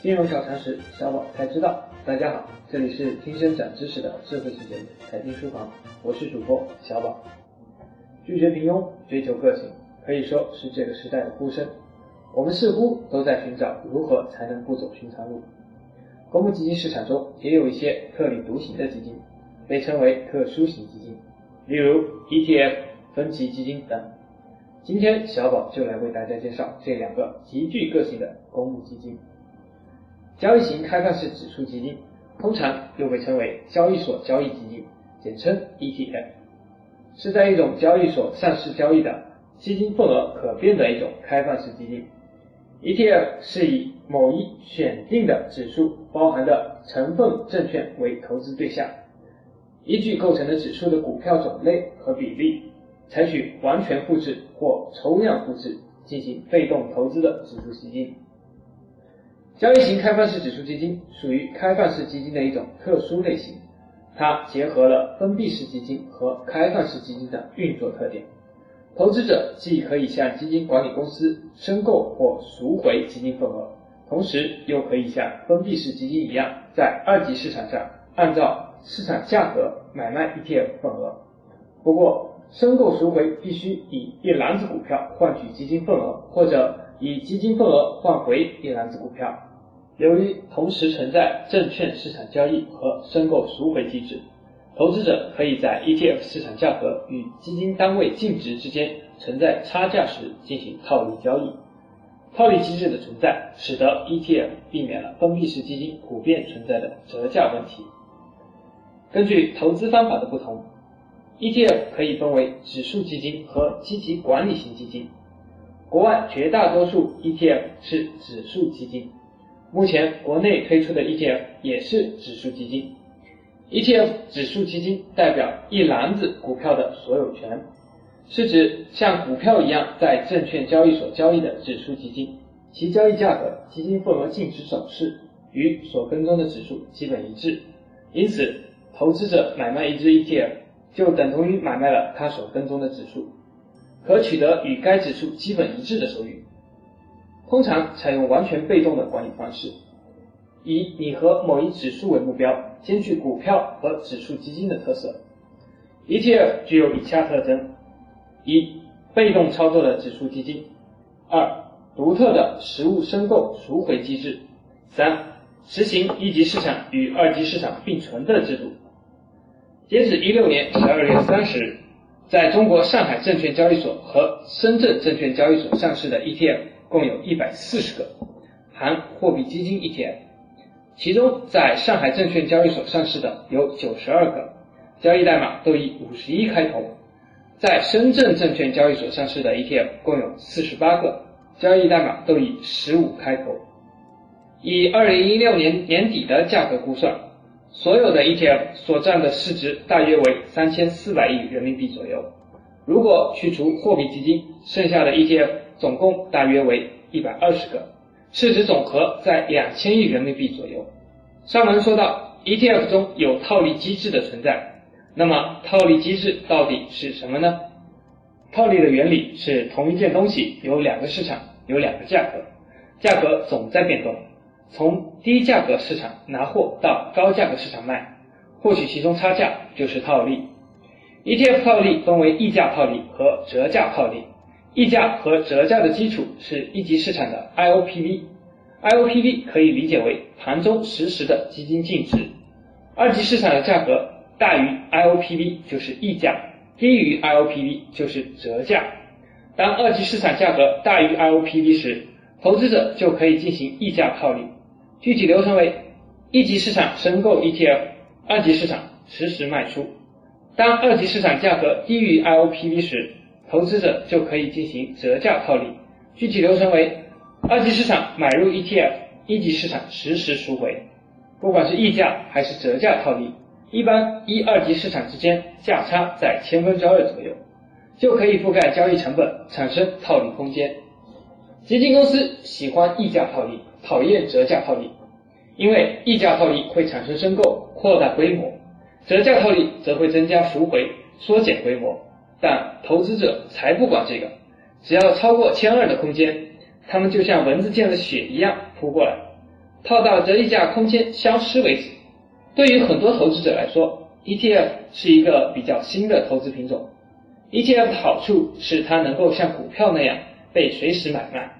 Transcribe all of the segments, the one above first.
金融小常识，小宝才知道。大家好，这里是听声长知识的智慧型节目《财经书房》，我是主播小宝。拒绝平庸，追求个性，可以说是这个时代的呼声。我们似乎都在寻找如何才能不走寻常路。公募基金市场中也有一些特立独行的基金，被称为特殊型基金，例如 ETF、分级基金等。今天小宝就来为大家介绍这两个极具个性的公募基金。交易型开放式指数基金，通常又被称为交易所交易基金，简称 ETF，是在一种交易所上市交易的基金份额可变的一种开放式基金。ETF 是以某一选定的指数包含的成分证券为投资对象，依据构成的指数的股票种类和比例，采取完全复制或抽样复制进行被动投资的指数基金。交易型开放式指数基金属于开放式基金的一种特殊类型，它结合了封闭式基金和开放式基金的运作特点。投资者既可以向基金管理公司申购或赎回基金份额，同时又可以像封闭式基金一样，在二级市场上按照市场价格买卖 ETF 份额。不过，申购赎回必须以一篮子股票换取基金份额，或者以基金份额换回一篮子股票。由于同时存在证券市场交易和申购赎回机制。投资者可以在 ETF 市场价格与基金单位净值之间存在差价时进行套利交易。套利机制的存在，使得 ETF 避免了封闭式基金普遍存在的折价问题。根据投资方法的不同，ETF 可以分为指数基金和积极管理型基金。国外绝大多数 ETF 是指数基金，目前国内推出的 ETF 也是指数基金。ETF 指数基金代表一篮子股票的所有权，是指像股票一样在证券交易所交易的指数基金，其交易价格、基金份额净值走势与所跟踪的指数基本一致，因此投资者买卖一只 ETF 就等同于买卖了他所跟踪的指数，可取得与该指数基本一致的收益。通常采用完全被动的管理方式。以拟合某一指数为目标，兼具股票和指数基金的特色。ETF 具有以下特征：一、被动操作的指数基金；二、独特的实物申购赎回机制；三、实行一级市场与二级市场并存的制度。截止一六年十二月三十日，在中国上海证券交易所和深圳证券交易所上市的 ETF 共有一百四十个，含货币基金 ETF。其中，在上海证券交易所上市的有九十二个，交易代码都以五十一开头；在深圳证券交易所上市的 ETF 共有四十八个，交易代码都以十五开头。以二零一六年年底的价格估算，所有的 ETF 所占的市值大约为三千四百亿人民币左右。如果去除货币基金，剩下的 ETF 总共大约为一百二十个。市值总和在两千亿人民币左右。上文说到 ETF 中有套利机制的存在，那么套利机制到底是什么呢？套利的原理是同一件东西有两个市场，有两个价格，价格总在变动，从低价格市场拿货到高价格市场卖，获取其中差价就是套利。ETF 套利分为溢价套利和折价套利。溢价和折价的基础是一级市场的 IOPV，IOPV 可以理解为盘中实时的基金净值。二级市场的价格大于 IOPV 就是溢价，低于 IOPV 就是折价。当二级市场价格大于 IOPV 时，投资者就可以进行溢价套利。具体流程为：一级市场申购 ETF，二级市场实时卖出。当二级市场价格低于 IOPV 时，投资者就可以进行折价套利，具体流程为：二级市场买入 ETF，一级市场实时赎回。不管是溢价还是折价套利，一般一二级市场之间价差在千分之二左右，就可以覆盖交易成本，产生套利空间。基金公司喜欢溢价套利，讨厌折价套利，因为溢价套利会产生申购，扩大规模；折价套利则会增加赎回，缩减规模。但投资者才不管这个，只要超过千二的空间，他们就像蚊子见了血一样扑过来。套到折溢价空间消失为止。对于很多投资者来说，ETF 是一个比较新的投资品种。ETF 的好处是它能够像股票那样被随时买卖，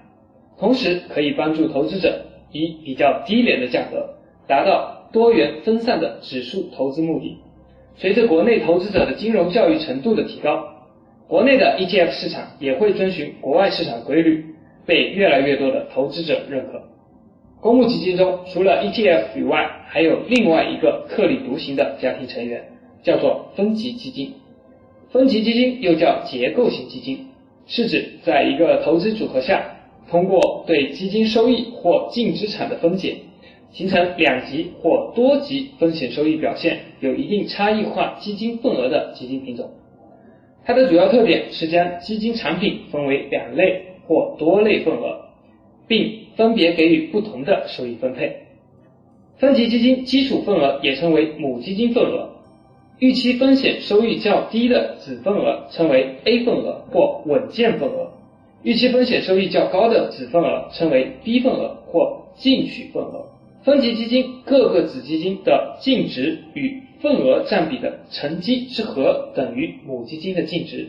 同时可以帮助投资者以比较低廉的价格达到多元分散的指数投资目的。随着国内投资者的金融教育程度的提高，国内的 ETF 市场也会遵循国外市场规律，被越来越多的投资者认可。公募基金中除了 ETF 以外，还有另外一个特立独行的家庭成员，叫做分级基金。分级基金又叫结构型基金，是指在一个投资组合下，通过对基金收益或净资产的分解，形成两级或多级风险收益表现有一定差异化基金份额的基金品种。它的主要特点是将基金产品分为两类或多类份额，并分别给予不同的收益分配。分级基金基础份额也称为母基金份额。预期风险收益较低的子份额称为 A 份额或稳健份额，预期风险收益较高的子份额称为 B 份额或进取份额。分级基金各个子基金的净值与份额占比的乘积之和等于母基金的净值。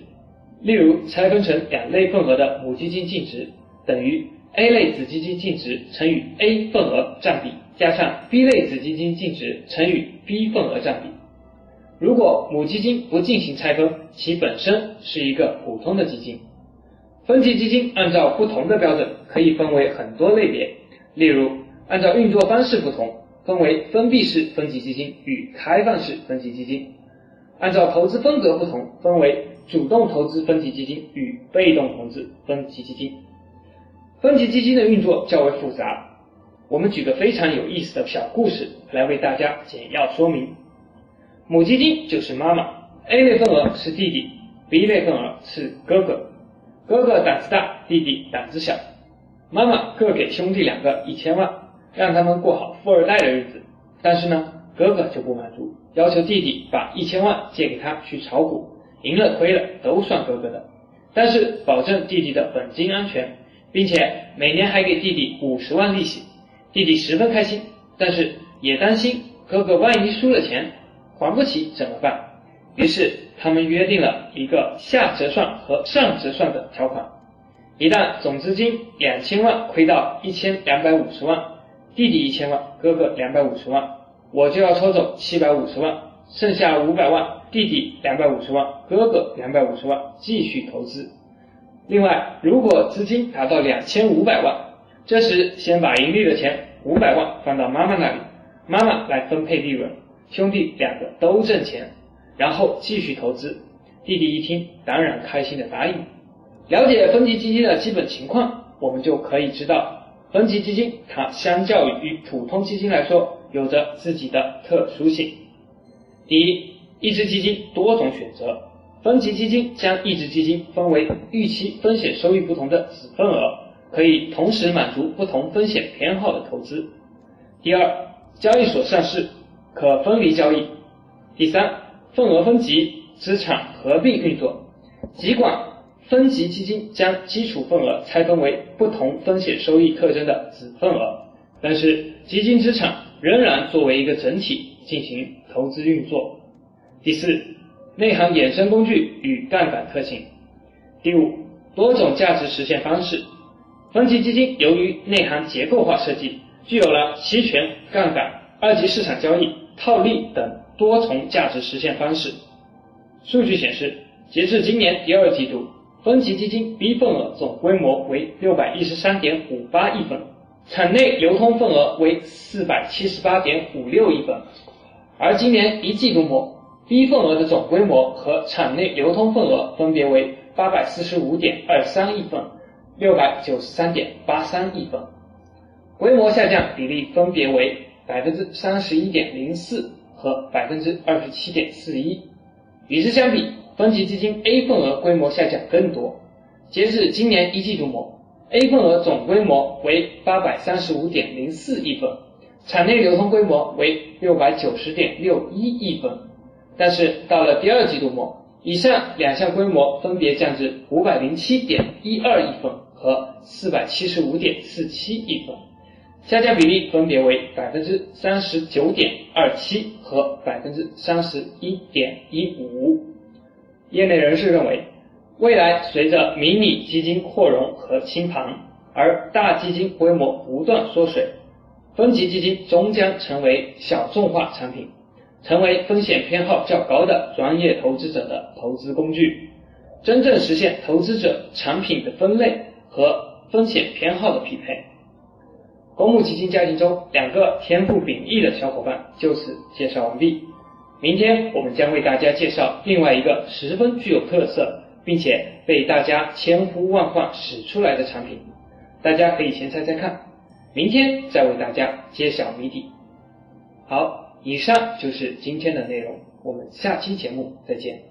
例如，拆分成两类份额的母基金净值等于 A 类子基金净值乘以 A 份额占比加上 B 类子基金净值乘以 B 份额占比。如果母基金不进行拆分，其本身是一个普通的基金。分级基金按照不同的标准可以分为很多类别，例如按照运作方式不同，分为封闭式分级基金与开放式分级基金；按照投资风格不同，分为主动投资分级基金与被动投资分级基金。分级基金的运作较为复杂，我们举个非常有意思的小故事来为大家简要说明。母基金就是妈妈，A 类份额是弟弟，B 类份额是哥哥。哥哥胆子大，弟弟胆子小。妈妈各给兄弟两个一千万，让他们过好富二代的日子。但是呢，哥哥就不满足，要求弟弟把一千万借给他去炒股，赢了亏了都算哥哥的，但是保证弟弟的本金安全，并且每年还给弟弟五十万利息。弟弟十分开心，但是也担心哥哥万一输了钱。还不起怎么办？于是他们约定了一个下折算和上折算的条款。一旦总资金两千万亏到一千两百五十万，弟弟一千万，哥哥两百五十万，我就要抽走七百五十万，剩下五百万，弟弟两百五十万，哥哥两百五十万继续投资。另外，如果资金达到两千五百万，这时先把盈利的钱五百万放到妈妈那里，妈妈来分配利润。兄弟两个都挣钱，然后继续投资。弟弟一听，当然开心的答应。了解分级基金的基本情况，我们就可以知道，分级基金它相较于普通基金来说，有着自己的特殊性。第一，一只基金多种选择，分级基金将一只基金分为预期风险收益不同的子份额，可以同时满足不同风险偏好的投资。第二，交易所上市。可分离交易。第三，份额分级，资产合并运作。尽管分级基金将基础份额拆分为不同风险收益特征的子份额，但是基金资产仍然作为一个整体进行投资运作。第四，内涵衍生工具与杠杆特性。第五，多种价值实现方式。分级基金由于内涵结构化设计，具有了期权、杠杆、二级市场交易。套利等多重价值实现方式。数据显示，截至今年第二季度，分级基金 B 份额总规模为六百一十三点五八亿份，场内流通份额为四百七十八点五六亿份。而今年一季度末，B 份额的总规模和场内流通份额分别为八百四十五点二三亿份、六百九十三点八三亿份，规模下降比例分别为。百分之三十一点零四和百分之二十七点四一，与之相比，分级基金 A 份额规模下降更多。截至今年一季度末，A 份额总规模为八百三十五点零四亿份，场内流通规模为六百九十点六一亿份。但是到了第二季度末，以上两项规模分别降至五百零七点一二亿份和四百七十五点四七亿份。下降比例分别为百分之三十九点二七和百分之三十一点一五。业内人士认为，未来随着迷你基金扩容和清盘，而大基金规模不断缩水，分级基金终将成为小众化产品，成为风险偏好较高的专业投资者的投资工具，真正实现投资者产品的分类和风险偏好的匹配。公募基金家庭中两个天赋秉异的小伙伴就此介绍完毕。明天我们将为大家介绍另外一个十分具有特色，并且被大家千呼万唤使出来的产品，大家可以先猜猜看，明天再为大家揭晓谜底。好，以上就是今天的内容，我们下期节目再见。